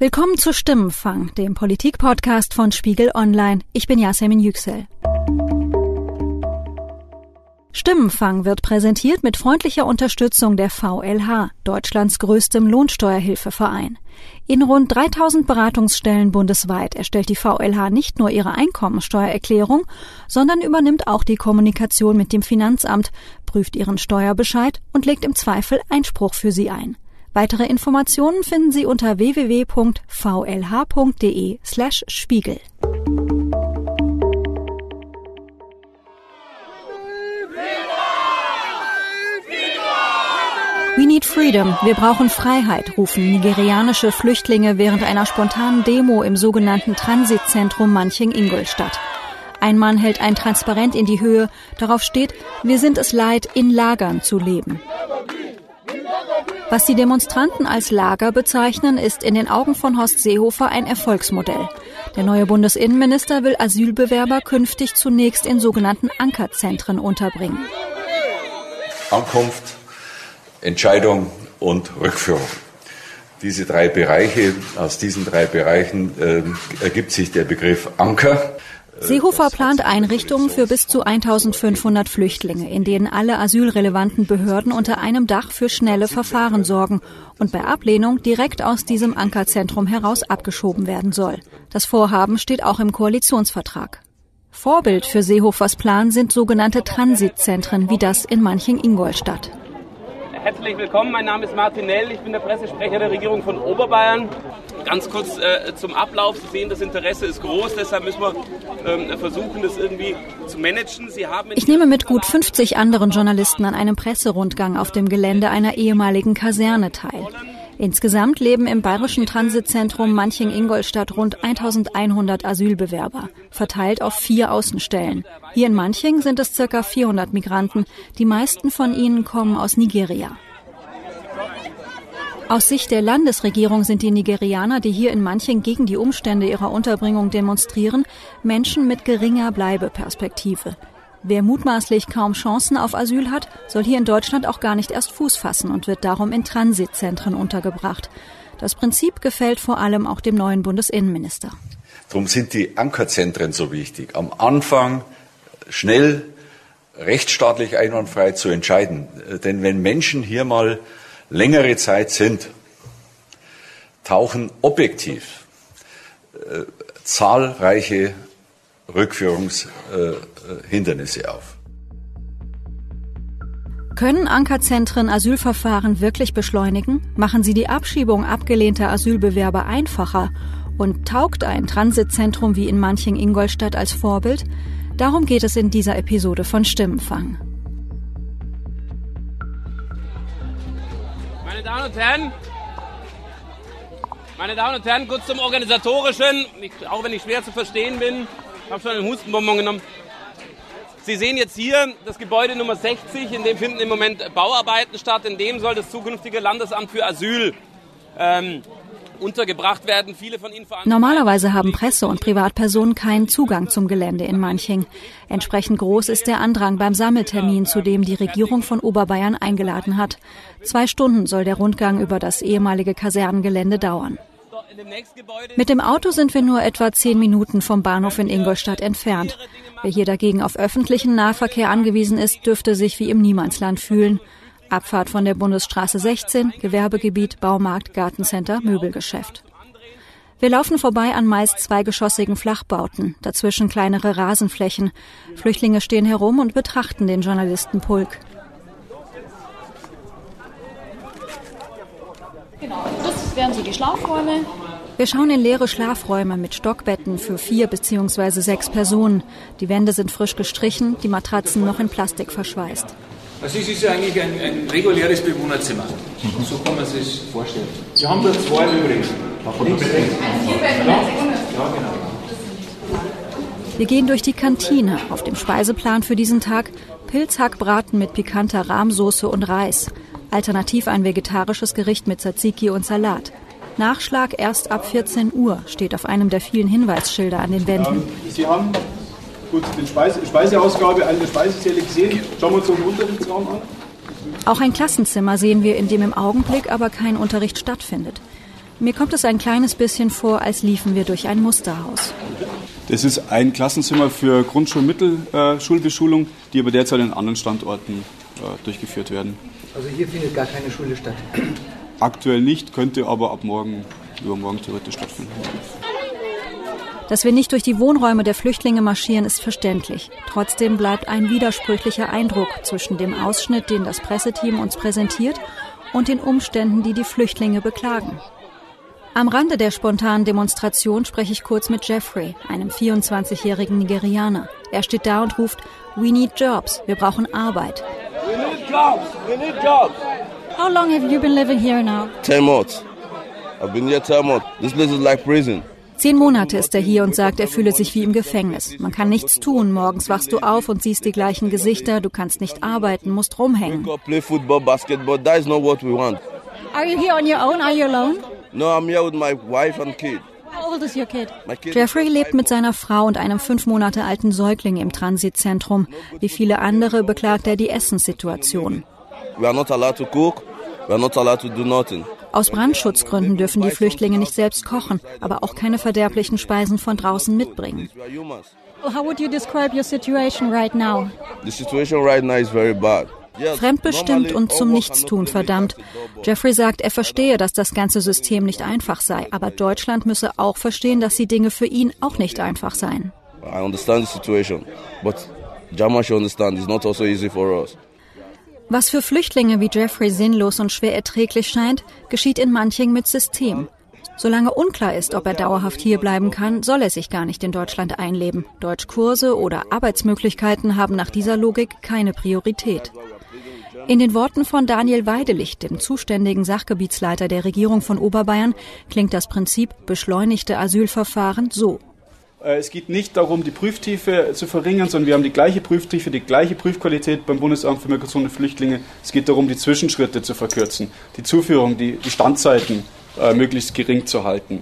Willkommen zu Stimmenfang, dem Politik-Podcast von Spiegel Online. Ich bin Yasemin Yüksel. Stimmenfang wird präsentiert mit freundlicher Unterstützung der VLH, Deutschlands größtem Lohnsteuerhilfeverein. In rund 3000 Beratungsstellen bundesweit erstellt die VLH nicht nur ihre Einkommensteuererklärung, sondern übernimmt auch die Kommunikation mit dem Finanzamt, prüft ihren Steuerbescheid und legt im Zweifel Einspruch für sie ein. Weitere Informationen finden Sie unter www.vlh.de/spiegel. We need freedom. Wir brauchen Freiheit, rufen nigerianische Flüchtlinge während einer spontanen Demo im sogenannten Transitzentrum Manching-Ingolstadt. Ein Mann hält ein Transparent in die Höhe. Darauf steht, wir sind es leid, in Lagern zu leben. Was die Demonstranten als Lager bezeichnen, ist in den Augen von Horst Seehofer ein Erfolgsmodell. Der neue Bundesinnenminister will Asylbewerber künftig zunächst in sogenannten Ankerzentren unterbringen. Ankunft, Entscheidung und Rückführung. Diese drei Bereiche, aus diesen drei Bereichen äh, ergibt sich der Begriff Anker. Seehofer plant Einrichtungen für bis zu 1500 Flüchtlinge, in denen alle asylrelevanten Behörden unter einem Dach für schnelle Verfahren sorgen und bei Ablehnung direkt aus diesem Ankerzentrum heraus abgeschoben werden soll. Das Vorhaben steht auch im Koalitionsvertrag. Vorbild für Seehofers Plan sind sogenannte Transitzentren wie das in Manching-Ingolstadt. Herzlich willkommen, mein Name ist Martin Nell, ich bin der Pressesprecher der Regierung von Oberbayern. Ganz kurz äh, zum Ablauf. Sie sehen, das Interesse ist groß, deshalb müssen wir ähm, versuchen, das irgendwie zu managen. Sie haben ich nehme mit gut 50 anderen Journalisten an einem Presserundgang auf dem Gelände einer ehemaligen Kaserne teil. Insgesamt leben im bayerischen Transitzentrum Manching-Ingolstadt rund 1100 Asylbewerber, verteilt auf vier Außenstellen. Hier in Manching sind es circa 400 Migranten. Die meisten von ihnen kommen aus Nigeria. Aus Sicht der Landesregierung sind die Nigerianer, die hier in Manching gegen die Umstände ihrer Unterbringung demonstrieren, Menschen mit geringer Bleibeperspektive. Wer mutmaßlich kaum Chancen auf Asyl hat, soll hier in Deutschland auch gar nicht erst Fuß fassen und wird darum in Transitzentren untergebracht. Das Prinzip gefällt vor allem auch dem neuen Bundesinnenminister. Darum sind die Ankerzentren so wichtig. Am Anfang schnell, rechtsstaatlich einwandfrei zu entscheiden. Denn wenn Menschen hier mal längere Zeit sind, tauchen objektiv äh, zahlreiche Rückführungshindernisse auf. Können Ankerzentren Asylverfahren wirklich beschleunigen? Machen sie die Abschiebung abgelehnter Asylbewerber einfacher? Und taugt ein Transitzentrum wie in Manching-Ingolstadt als Vorbild? Darum geht es in dieser Episode von Stimmenfang. Meine Damen und Herren, meine Damen und Herren, kurz zum Organisatorischen, ich, auch wenn ich schwer zu verstehen bin. Ich habe schon einen Hustenbonbon genommen. Sie sehen jetzt hier das Gebäude Nummer 60, in dem finden im Moment Bauarbeiten statt. In dem soll das zukünftige Landesamt für Asyl ähm, untergebracht werden. Viele von Ihnen Normalerweise haben Presse und Privatpersonen keinen Zugang zum Gelände in Manching. Entsprechend groß ist der Andrang beim Sammeltermin, zu dem die Regierung von Oberbayern eingeladen hat. Zwei Stunden soll der Rundgang über das ehemalige Kasernengelände dauern. Mit dem Auto sind wir nur etwa zehn Minuten vom Bahnhof in Ingolstadt entfernt. Wer hier dagegen auf öffentlichen Nahverkehr angewiesen ist, dürfte sich wie im Niemandsland fühlen. Abfahrt von der Bundesstraße 16, Gewerbegebiet, Baumarkt, Gartencenter, Möbelgeschäft. Wir laufen vorbei an meist zweigeschossigen Flachbauten, dazwischen kleinere Rasenflächen. Flüchtlinge stehen herum und betrachten den Journalistenpulk. Genau, das wären so die Schlafräume. Wir schauen in leere Schlafräume mit Stockbetten für vier bzw. sechs Personen. Die Wände sind frisch gestrichen, die Matratzen noch in Plastik verschweißt. Also es ist ja eigentlich ein, ein reguläres Bewohnerzimmer. Mhm. So kann man sich das vorstellen. Wir haben da zwei übrigens. Ja, genau. Wir gehen durch die Kantine. Auf dem Speiseplan für diesen Tag Pilzhackbraten mit pikanter Rahmsoße und Reis. Alternativ ein vegetarisches Gericht mit Tzatziki und Salat. Nachschlag erst ab 14 Uhr steht auf einem der vielen Hinweisschilder an den Wänden. Sie haben gut die Speise, Speiseausgabe an der Speisesäle gesehen. Schauen wir uns den Unterrichtsraum an. Auch ein Klassenzimmer sehen wir, in dem im Augenblick aber kein Unterricht stattfindet. Mir kommt es ein kleines bisschen vor, als liefen wir durch ein Musterhaus. Das ist ein Klassenzimmer für Grundschul-Mittelschulbeschulung, die aber derzeit an anderen Standorten äh, durchgeführt werden. Also hier findet gar keine Schule statt? Aktuell nicht, könnte aber ab morgen, übermorgen theoretisch stattfinden. Dass wir nicht durch die Wohnräume der Flüchtlinge marschieren, ist verständlich. Trotzdem bleibt ein widersprüchlicher Eindruck zwischen dem Ausschnitt, den das Presseteam uns präsentiert, und den Umständen, die die Flüchtlinge beklagen. Am Rande der spontanen Demonstration spreche ich kurz mit Jeffrey, einem 24-jährigen Nigerianer. Er steht da und ruft, We need jobs, wir brauchen Arbeit. We need jobs, we need jobs. How long have you been living here now? Ten months. I've been here ten months. This place is like prison. Zehn Monate ist er hier und sagt, er fühle sich wie im Gefängnis. Man kann nichts tun. Morgens wachst du auf und siehst die gleichen Gesichter. Du kannst nicht arbeiten, musst rumhängen. Play football, basketball. That is not what we want. Are you here on your own? Are you alone? No, I'm here with my wife and kid. Jeffrey lebt mit seiner Frau und einem fünf Monate alten Säugling im Transitzentrum. Wie viele andere beklagt er die Essenssituation. Aus Brandschutzgründen dürfen die Flüchtlinge nicht selbst kochen, aber auch keine verderblichen Speisen von draußen mitbringen. How would you describe your situation right now? The situation right now is very bad. Fremdbestimmt und zum Nichtstun verdammt. Jeffrey sagt, er verstehe, dass das ganze System nicht einfach sei, aber Deutschland müsse auch verstehen, dass die Dinge für ihn auch nicht einfach seien. I understand the situation, but German should understand it's not also easy for us. Was für Flüchtlinge wie Jeffrey sinnlos und schwer erträglich scheint, geschieht in Manching mit System. Solange unklar ist, ob er dauerhaft hier bleiben kann, soll er sich gar nicht in Deutschland einleben. Deutschkurse oder Arbeitsmöglichkeiten haben nach dieser Logik keine Priorität. In den Worten von Daniel Weidelicht, dem zuständigen Sachgebietsleiter der Regierung von Oberbayern, klingt das Prinzip beschleunigte Asylverfahren so. Äh, es geht nicht darum, die Prüftiefe zu verringern, sondern wir haben die gleiche Prüftiefe, die gleiche Prüfqualität beim Bundesamt für Migration und Flüchtlinge. Es geht darum, die Zwischenschritte zu verkürzen, die Zuführung, die, die Standzeiten äh, möglichst gering zu halten.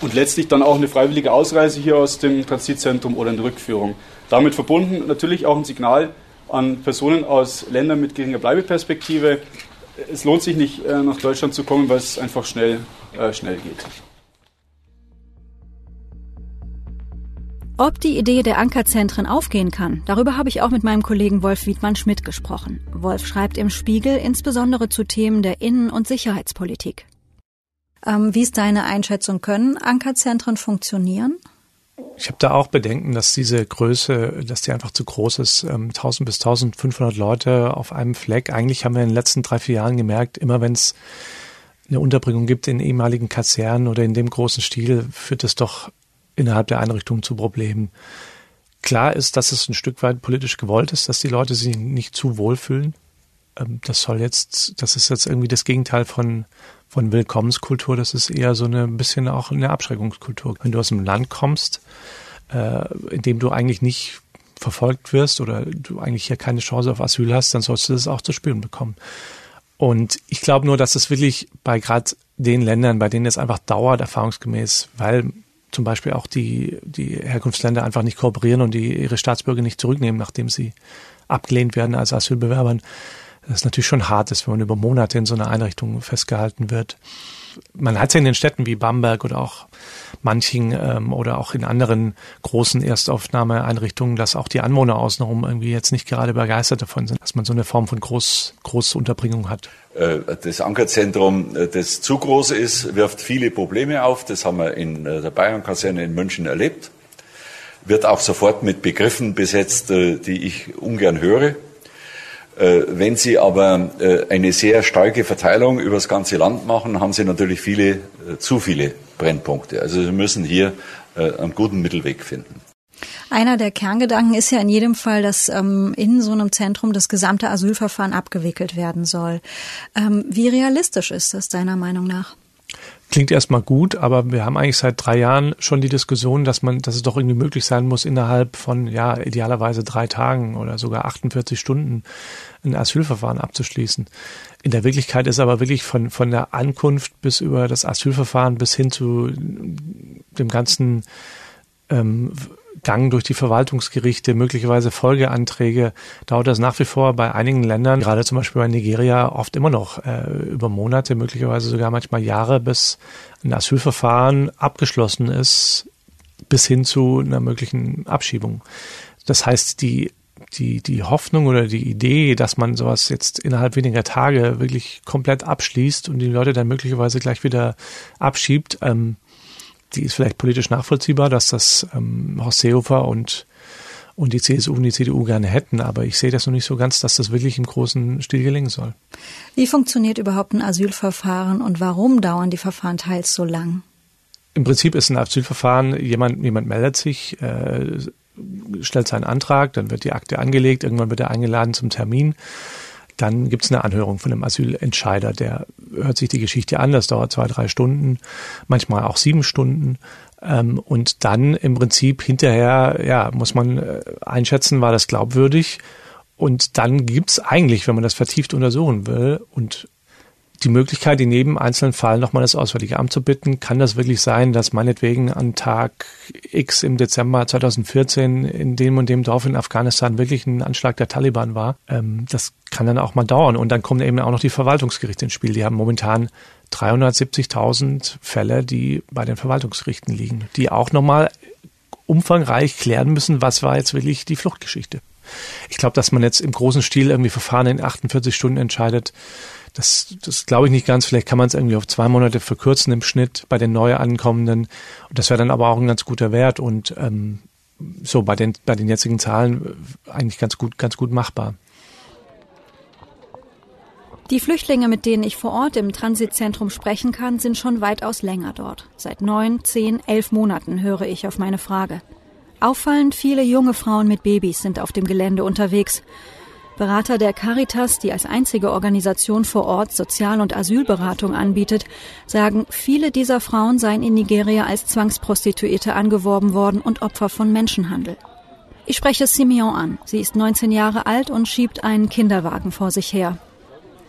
Und letztlich dann auch eine freiwillige Ausreise hier aus dem Transitzentrum oder eine Rückführung. Damit verbunden natürlich auch ein Signal an Personen aus Ländern mit geringer Bleibeperspektive. Es lohnt sich nicht, äh, nach Deutschland zu kommen, weil es einfach schnell, äh, schnell geht. Ob die Idee der Ankerzentren aufgehen kann, darüber habe ich auch mit meinem Kollegen Wolf Wiedmann-Schmidt gesprochen. Wolf schreibt im Spiegel insbesondere zu Themen der Innen- und Sicherheitspolitik. Ähm, wie ist deine Einschätzung? Können Ankerzentren funktionieren? Ich habe da auch Bedenken, dass diese Größe, dass die einfach zu groß ist. 1000 ähm, bis 1500 Leute auf einem Fleck. Eigentlich haben wir in den letzten drei, vier Jahren gemerkt, immer wenn es eine Unterbringung gibt in ehemaligen Kasernen oder in dem großen Stil, führt es doch innerhalb der Einrichtung zu Problemen. Klar ist, dass es ein Stück weit politisch gewollt ist, dass die Leute sich nicht zu wohlfühlen. Ähm, das soll jetzt, das ist jetzt irgendwie das Gegenteil von, von Willkommenskultur. Das ist eher so eine ein bisschen auch eine Abschreckungskultur. Wenn du aus einem Land kommst, äh, in dem du eigentlich nicht verfolgt wirst oder du eigentlich hier keine Chance auf Asyl hast, dann sollst du das auch zu spüren bekommen. Und ich glaube nur, dass es wirklich bei gerade den Ländern, bei denen es einfach dauert, erfahrungsgemäß, weil zum Beispiel auch die, die Herkunftsländer einfach nicht kooperieren und die ihre Staatsbürger nicht zurücknehmen, nachdem sie abgelehnt werden als Asylbewerbern. Das ist natürlich schon hart ist, wenn man über Monate in so einer Einrichtung festgehalten wird. Man hat es ja in den Städten wie Bamberg oder auch Manching ähm, oder auch in anderen großen Erstaufnahmeeinrichtungen, dass auch die Anwohner außenrum irgendwie jetzt nicht gerade begeistert davon sind, dass man so eine Form von Groß, Großunterbringung hat. Äh, das Ankerzentrum, äh, das zu groß ist, wirft viele Probleme auf. Das haben wir in äh, der Bayern-Kaserne in München erlebt. Wird auch sofort mit Begriffen besetzt, die ich ungern höre. Wenn Sie aber eine sehr starke Verteilung über das ganze Land machen, haben Sie natürlich viele, zu viele Brennpunkte. Also Sie müssen hier einen guten Mittelweg finden. Einer der Kerngedanken ist ja in jedem Fall, dass ähm, in so einem Zentrum das gesamte Asylverfahren abgewickelt werden soll. Ähm, wie realistisch ist das deiner Meinung nach? Klingt erstmal gut, aber wir haben eigentlich seit drei Jahren schon die Diskussion, dass man, dass es doch irgendwie möglich sein muss, innerhalb von ja idealerweise drei Tagen oder sogar 48 Stunden ein Asylverfahren abzuschließen. In der Wirklichkeit ist aber wirklich von von der Ankunft bis über das Asylverfahren bis hin zu dem ganzen ähm, Gang durch die Verwaltungsgerichte, möglicherweise Folgeanträge, dauert das nach wie vor bei einigen Ländern, gerade zum Beispiel bei Nigeria, oft immer noch äh, über Monate, möglicherweise sogar manchmal Jahre, bis ein Asylverfahren abgeschlossen ist, bis hin zu einer möglichen Abschiebung. Das heißt, die die, die Hoffnung oder die Idee, dass man sowas jetzt innerhalb weniger Tage wirklich komplett abschließt und die Leute dann möglicherweise gleich wieder abschiebt, ähm, die ist vielleicht politisch nachvollziehbar, dass das ähm, Horst Seehofer und, und die CSU und die CDU gerne hätten, aber ich sehe das noch nicht so ganz, dass das wirklich im großen Stil gelingen soll. Wie funktioniert überhaupt ein Asylverfahren und warum dauern die Verfahren teils so lang? Im Prinzip ist ein Asylverfahren, jemand, jemand meldet sich, äh, stellt seinen Antrag, dann wird die Akte angelegt, irgendwann wird er eingeladen zum Termin. Dann gibt es eine Anhörung von einem Asylentscheider, der hört sich die Geschichte an, das dauert zwei, drei Stunden, manchmal auch sieben Stunden. Ähm, und dann im Prinzip hinterher, ja, muss man äh, einschätzen, war das glaubwürdig. Und dann gibt's eigentlich, wenn man das vertieft untersuchen will und die Möglichkeit, in jedem einzelnen Fall nochmal das Auswärtige Amt zu bitten. Kann das wirklich sein, dass meinetwegen an Tag X im Dezember 2014 in dem und dem Dorf in Afghanistan wirklich ein Anschlag der Taliban war? Ähm, das kann dann auch mal dauern. Und dann kommen eben auch noch die Verwaltungsgerichte ins Spiel. Die haben momentan 370.000 Fälle, die bei den Verwaltungsgerichten liegen, die auch nochmal umfangreich klären müssen, was war jetzt wirklich die Fluchtgeschichte. Ich glaube, dass man jetzt im großen Stil irgendwie Verfahren in 48 Stunden entscheidet, das, das glaube ich nicht ganz. Vielleicht kann man es irgendwie auf zwei Monate verkürzen im Schnitt bei den neu ankommenden. Das wäre dann aber auch ein ganz guter Wert und ähm, so bei den bei den jetzigen Zahlen eigentlich ganz gut ganz gut machbar. Die Flüchtlinge, mit denen ich vor Ort im Transitzentrum sprechen kann, sind schon weitaus länger dort. Seit neun, zehn, elf Monaten höre ich auf meine Frage. Auffallend viele junge Frauen mit Babys sind auf dem Gelände unterwegs. Berater der Caritas, die als einzige Organisation vor Ort Sozial- und Asylberatung anbietet, sagen, viele dieser Frauen seien in Nigeria als Zwangsprostituierte angeworben worden und Opfer von Menschenhandel. Ich spreche Simeon an. Sie ist 19 Jahre alt und schiebt einen Kinderwagen vor sich her.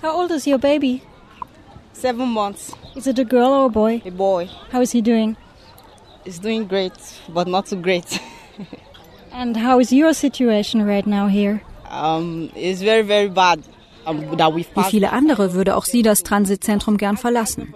How old is your baby? Seven months. Is it a girl or a boy? A boy. How is he doing? He's doing great, but not so great. and how is your situation right now here? Um, it's very, very bad. Wie viele andere würde auch sie das Transitzentrum gern verlassen.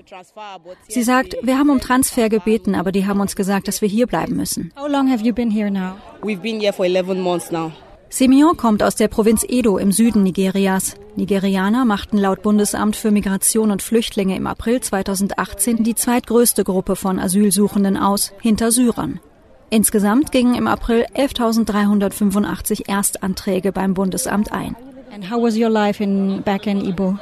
Sie sagt, wir haben um Transfer gebeten, aber die haben uns gesagt, dass wir hier bleiben müssen. How long have you been here now? We've been here for 11 months now. Simeon kommt aus der Provinz Edo im Süden Nigerias. Nigerianer machten laut Bundesamt für Migration und Flüchtlinge im April 2018 die zweitgrößte Gruppe von Asylsuchenden aus, hinter Syrern. Insgesamt gingen im April 11.385 Erstanträge beim Bundesamt ein. And how was your life in back in Ibo?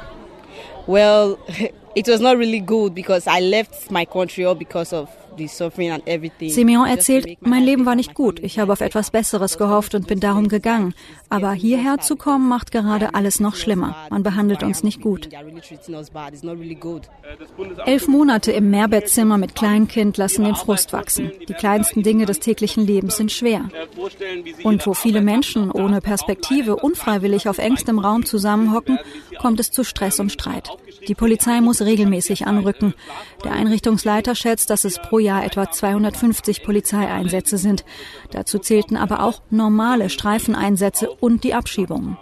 Well, it was not really good because I left my country all because of Simeon erzählt, mein Leben war nicht gut. Ich habe auf etwas Besseres gehofft und bin darum gegangen. Aber hierher zu kommen, macht gerade alles noch schlimmer. Man behandelt uns nicht gut. Elf Monate im Mehrbettzimmer mit Kleinkind lassen den Frust wachsen. Die kleinsten Dinge des täglichen Lebens sind schwer. Und wo viele Menschen ohne Perspektive unfreiwillig auf engstem Raum zusammenhocken, kommt es zu Stress und Streit. Die Polizei muss regelmäßig anrücken. Der Einrichtungsleiter schätzt, dass es pro Jahr etwa 250 Polizeieinsätze sind. Dazu zählten aber auch normale Streifeneinsätze und die Abschiebungen.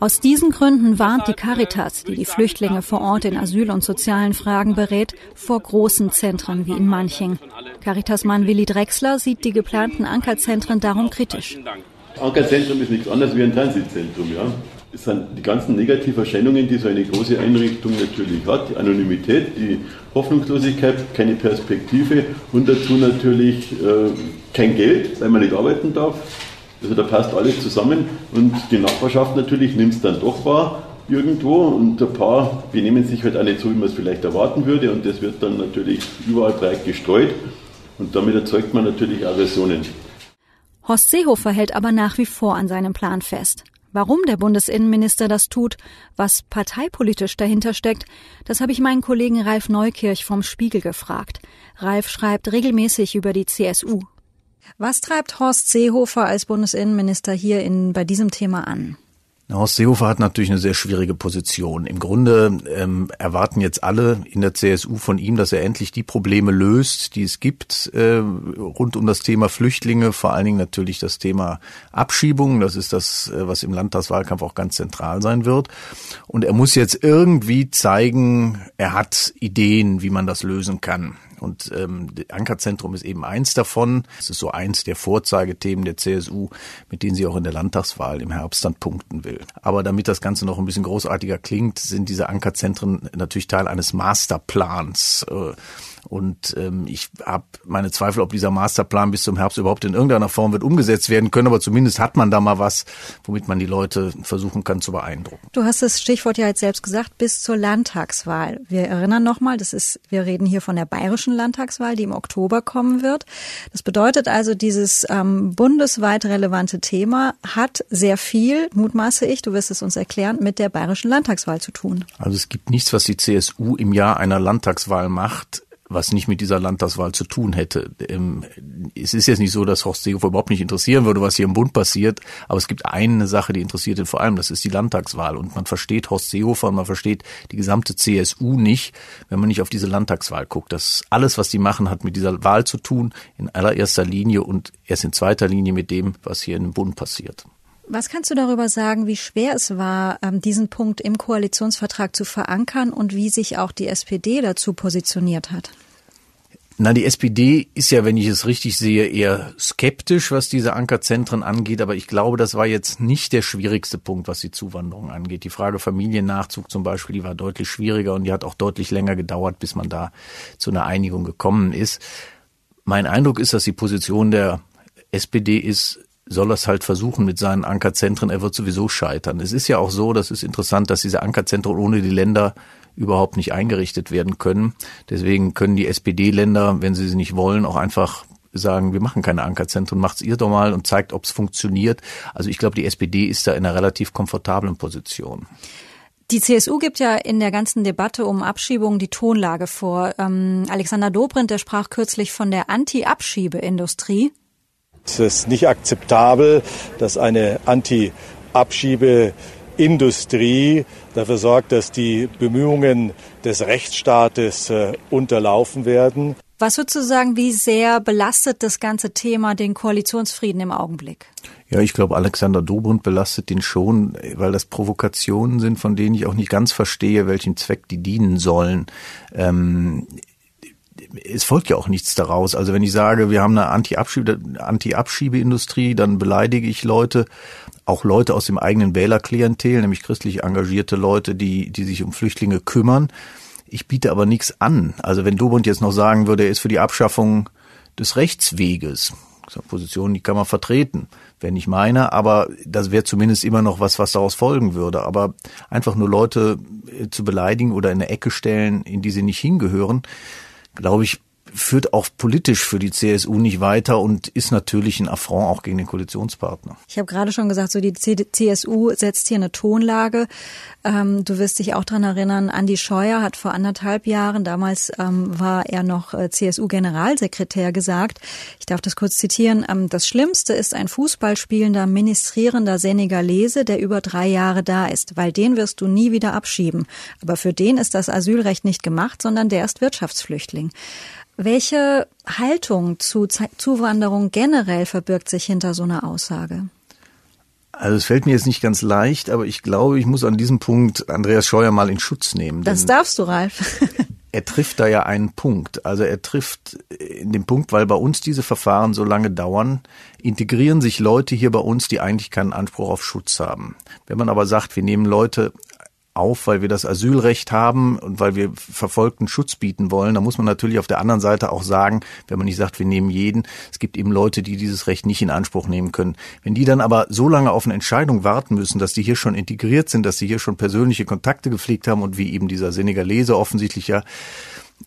Aus diesen Gründen warnt die Caritas, die die Flüchtlinge vor Ort in Asyl- und sozialen Fragen berät, vor großen Zentren wie in Manching. Caritas-Mann Willi Drexler sieht die geplanten Ankerzentren darum kritisch. Ankerzentrum ist nichts anderes wie ein Transitzentrum, ja. Es sind die ganzen negativen Erscheinungen, die so eine große Einrichtung natürlich hat. Die Anonymität, die Hoffnungslosigkeit, keine Perspektive und dazu natürlich äh, kein Geld, weil man nicht arbeiten darf. Also da passt alles zusammen und die Nachbarschaft natürlich nimmt es dann doch wahr irgendwo und ein paar benehmen sich halt auch nicht so, wie man es vielleicht erwarten würde und das wird dann natürlich überall breit gestreut und damit erzeugt man natürlich Aggressionen. Horst Seehofer hält aber nach wie vor an seinem Plan fest. Warum der Bundesinnenminister das tut, was parteipolitisch dahinter steckt, das habe ich meinen Kollegen Ralf Neukirch vom Spiegel gefragt. Ralf schreibt regelmäßig über die CSU. Was treibt Horst Seehofer als Bundesinnenminister hier in, bei diesem Thema an? Horst Seehofer hat natürlich eine sehr schwierige Position. Im Grunde ähm, erwarten jetzt alle in der CSU von ihm, dass er endlich die Probleme löst, die es gibt äh, rund um das Thema Flüchtlinge, vor allen Dingen natürlich das Thema Abschiebung. Das ist das, äh, was im Landtagswahlkampf auch ganz zentral sein wird. Und er muss jetzt irgendwie zeigen, er hat Ideen, wie man das lösen kann. Und ähm, Ankerzentrum ist eben eins davon. Es ist so eins der Vorzeigethemen der CSU, mit denen sie auch in der Landtagswahl im Herbst dann punkten will. Aber damit das Ganze noch ein bisschen großartiger klingt, sind diese Ankerzentren natürlich Teil eines Masterplans. Äh, und ähm, ich habe meine Zweifel, ob dieser Masterplan bis zum Herbst überhaupt in irgendeiner Form wird umgesetzt werden können. Aber zumindest hat man da mal was, womit man die Leute versuchen kann zu beeindrucken. Du hast das Stichwort ja jetzt selbst gesagt, bis zur Landtagswahl. Wir erinnern nochmal, das ist, wir reden hier von der bayerischen Landtagswahl, die im Oktober kommen wird. Das bedeutet also, dieses ähm, bundesweit relevante Thema hat sehr viel, mutmaße ich, du wirst es uns erklären, mit der bayerischen Landtagswahl zu tun. Also es gibt nichts, was die CSU im Jahr einer Landtagswahl macht, was nicht mit dieser Landtagswahl zu tun hätte. Ähm, es ist jetzt nicht so, dass Horst Seehofer überhaupt nicht interessieren würde, was hier im Bund passiert, aber es gibt eine Sache, die interessiert ihn vor allem, das ist die Landtagswahl. Und man versteht Horst Seehofer und man versteht die gesamte CSU nicht, wenn man nicht auf diese Landtagswahl guckt. Das alles, was die machen, hat mit dieser Wahl zu tun, in allererster Linie und erst in zweiter Linie mit dem, was hier im Bund passiert. Was kannst du darüber sagen, wie schwer es war, ähm, diesen Punkt im Koalitionsvertrag zu verankern und wie sich auch die SPD dazu positioniert hat? Na, die SPD ist ja, wenn ich es richtig sehe, eher skeptisch, was diese Ankerzentren angeht. Aber ich glaube, das war jetzt nicht der schwierigste Punkt, was die Zuwanderung angeht. Die Frage Familiennachzug zum Beispiel, die war deutlich schwieriger und die hat auch deutlich länger gedauert, bis man da zu einer Einigung gekommen ist. Mein Eindruck ist, dass die Position der SPD ist, soll es halt versuchen mit seinen Ankerzentren. Er wird sowieso scheitern. Es ist ja auch so, das ist interessant, dass diese Ankerzentren ohne die Länder überhaupt nicht eingerichtet werden können. Deswegen können die SPD-Länder, wenn sie sie nicht wollen, auch einfach sagen, wir machen keine Ankerzentren, macht's ihr doch mal und zeigt, ob es funktioniert. Also ich glaube, die SPD ist da in einer relativ komfortablen Position. Die CSU gibt ja in der ganzen Debatte um Abschiebung die Tonlage vor. Ähm, Alexander Dobrindt, der sprach kürzlich von der Anti-Abschiebeindustrie. Es ist nicht akzeptabel, dass eine Anti-Abschiebeindustrie dafür sorgt, dass die Bemühungen des Rechtsstaates äh, unterlaufen werden. Was sozusagen, wie sehr belastet das ganze Thema den Koalitionsfrieden im Augenblick? Ja, ich glaube, Alexander Dobrindt belastet den schon, weil das Provokationen sind, von denen ich auch nicht ganz verstehe, welchem Zweck die dienen sollen. Ähm, es folgt ja auch nichts daraus. Also wenn ich sage, wir haben eine Anti-Abschiebeindustrie, dann beleidige ich Leute, auch Leute aus dem eigenen Wählerklientel, nämlich christlich engagierte Leute, die, die sich um Flüchtlinge kümmern. Ich biete aber nichts an. Also wenn Dobund jetzt noch sagen würde, er ist für die Abschaffung des Rechtsweges, Position, die kann man vertreten, wenn ich meine, aber das wäre zumindest immer noch was, was daraus folgen würde. Aber einfach nur Leute äh, zu beleidigen oder in eine Ecke stellen, in die sie nicht hingehören, glaube ich, führt auch politisch für die CSU nicht weiter und ist natürlich ein Affront auch gegen den Koalitionspartner. Ich habe gerade schon gesagt, so die CSU setzt hier eine Tonlage. Ähm, du wirst dich auch dran erinnern, Andi Scheuer hat vor anderthalb Jahren, damals ähm, war er noch äh, CSU-Generalsekretär, gesagt, ich darf das kurz zitieren, ähm, das Schlimmste ist ein Fußballspielender, ministrierender Senegalese, der über drei Jahre da ist, weil den wirst du nie wieder abschieben. Aber für den ist das Asylrecht nicht gemacht, sondern der ist Wirtschaftsflüchtling. Welche Haltung zu Zuwanderung generell verbirgt sich hinter so einer Aussage? Also es fällt mir jetzt nicht ganz leicht, aber ich glaube, ich muss an diesem Punkt Andreas Scheuer mal in Schutz nehmen. Das darfst du, Ralf. er trifft da ja einen Punkt. Also er trifft in dem Punkt, weil bei uns diese Verfahren so lange dauern, integrieren sich Leute hier bei uns, die eigentlich keinen Anspruch auf Schutz haben. Wenn man aber sagt, wir nehmen Leute auf, weil wir das Asylrecht haben und weil wir Verfolgten Schutz bieten wollen. Da muss man natürlich auf der anderen Seite auch sagen, wenn man nicht sagt, wir nehmen jeden, es gibt eben Leute, die dieses Recht nicht in Anspruch nehmen können. Wenn die dann aber so lange auf eine Entscheidung warten müssen, dass die hier schon integriert sind, dass sie hier schon persönliche Kontakte gepflegt haben und wie eben dieser Senegalese offensichtlich ja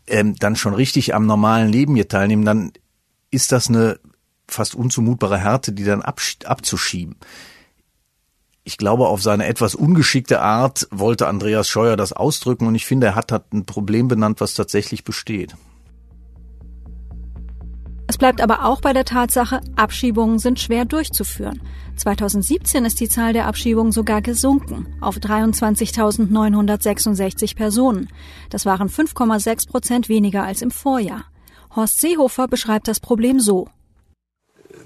ähm, dann schon richtig am normalen Leben hier teilnehmen, dann ist das eine fast unzumutbare Härte, die dann abzuschieben ich glaube, auf seine etwas ungeschickte Art wollte Andreas Scheuer das ausdrücken und ich finde, er hat, hat ein Problem benannt, was tatsächlich besteht. Es bleibt aber auch bei der Tatsache, Abschiebungen sind schwer durchzuführen. 2017 ist die Zahl der Abschiebungen sogar gesunken auf 23.966 Personen. Das waren 5,6 Prozent weniger als im Vorjahr. Horst Seehofer beschreibt das Problem so.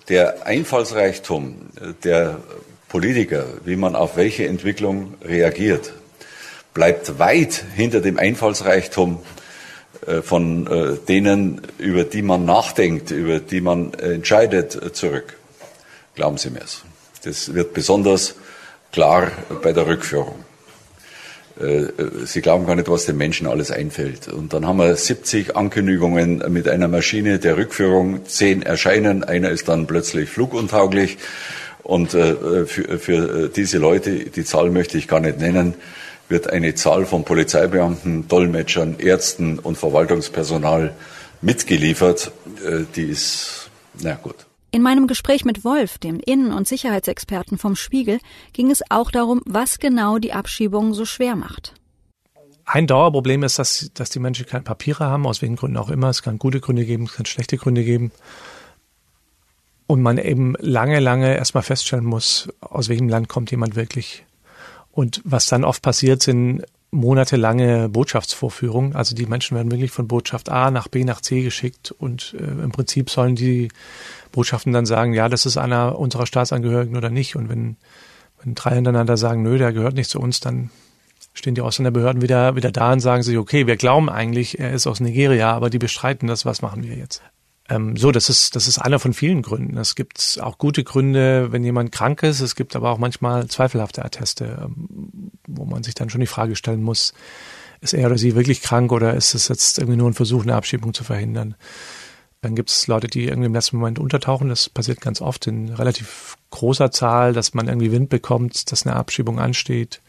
Der Einfallsreichtum der Politiker, wie man auf welche Entwicklung reagiert, bleibt weit hinter dem Einfallsreichtum äh, von äh, denen, über die man nachdenkt, über die man entscheidet, äh, zurück. Glauben Sie mir es. Das wird besonders klar bei der Rückführung. Sie glauben gar nicht, was den Menschen alles einfällt. Und dann haben wir 70 Ankündigungen mit einer Maschine der Rückführung. Zehn erscheinen, einer ist dann plötzlich fluguntauglich. Und für, für diese Leute, die Zahl möchte ich gar nicht nennen, wird eine Zahl von Polizeibeamten, Dolmetschern, Ärzten und Verwaltungspersonal mitgeliefert. Äh, die ist, na gut. In meinem Gespräch mit Wolf, dem Innen- und Sicherheitsexperten vom Spiegel, ging es auch darum, was genau die Abschiebung so schwer macht. Ein Dauerproblem ist, dass, dass die Menschen keine Papiere haben, aus welchen Gründen auch immer. Es kann gute Gründe geben, es kann schlechte Gründe geben. Und man eben lange, lange erstmal feststellen muss, aus welchem Land kommt jemand wirklich. Und was dann oft passiert, sind monatelange Botschaftsvorführungen. Also die Menschen werden wirklich von Botschaft A nach B nach C geschickt und äh, im Prinzip sollen die Botschaften dann sagen, ja, das ist einer unserer Staatsangehörigen oder nicht. Und wenn, wenn drei hintereinander sagen, nö, der gehört nicht zu uns, dann stehen die Ausländerbehörden wieder, wieder da und sagen sich, okay, wir glauben eigentlich, er ist aus Nigeria, aber die bestreiten das, was machen wir jetzt? Ähm, so, das ist, das ist einer von vielen Gründen. Es gibt auch gute Gründe, wenn jemand krank ist. Es gibt aber auch manchmal zweifelhafte Atteste, ähm, wo man sich dann schon die Frage stellen muss, ist er oder sie wirklich krank oder ist es jetzt irgendwie nur ein Versuch, eine Abschiebung zu verhindern? Dann gibt es Leute, die irgendwie im letzten Moment untertauchen. Das passiert ganz oft in relativ großer Zahl, dass man irgendwie Wind bekommt, dass eine Abschiebung ansteht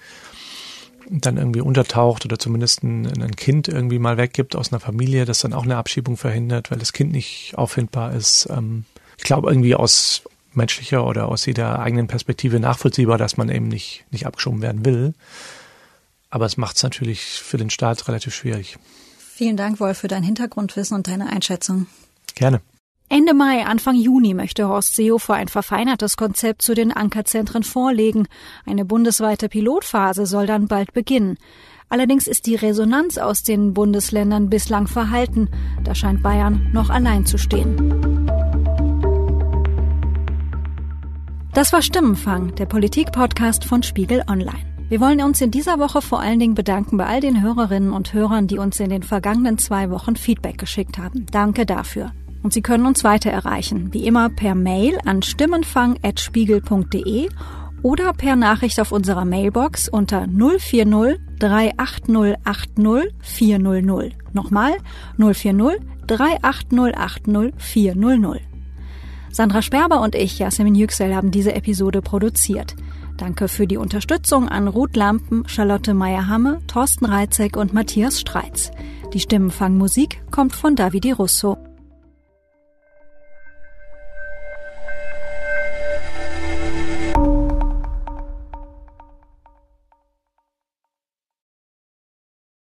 dann irgendwie untertaucht oder zumindest ein, ein, Kind irgendwie mal weggibt aus einer Familie, das dann auch eine Abschiebung verhindert, weil das Kind nicht auffindbar ist. Ähm, ich glaube irgendwie aus menschlicher oder aus jeder eigenen Perspektive nachvollziehbar, dass man eben nicht, nicht abgeschoben werden will. Aber es macht es natürlich für den Staat relativ schwierig. Vielen Dank, Wolf, für dein Hintergrundwissen und deine Einschätzung. Gerne. Ende Mai, Anfang Juni möchte Horst Seehofer ein verfeinertes Konzept zu den Ankerzentren vorlegen. Eine bundesweite Pilotphase soll dann bald beginnen. Allerdings ist die Resonanz aus den Bundesländern bislang verhalten. Da scheint Bayern noch allein zu stehen. Das war Stimmenfang, der Politik-Podcast von Spiegel Online. Wir wollen uns in dieser Woche vor allen Dingen bedanken bei all den Hörerinnen und Hörern, die uns in den vergangenen zwei Wochen Feedback geschickt haben. Danke dafür. Und Sie können uns weiter erreichen, wie immer per Mail an stimmenfang.spiegel.de oder per Nachricht auf unserer Mailbox unter 040 38080 400. Nochmal 040 38080 400. Sandra Sperber und ich, Jasmin Yüksel, haben diese Episode produziert. Danke für die Unterstützung an Ruth Lampen, Charlotte Meyer-Hamme, Thorsten Reitzek und Matthias Streitz. Die Stimmenfangmusik kommt von Davide Russo.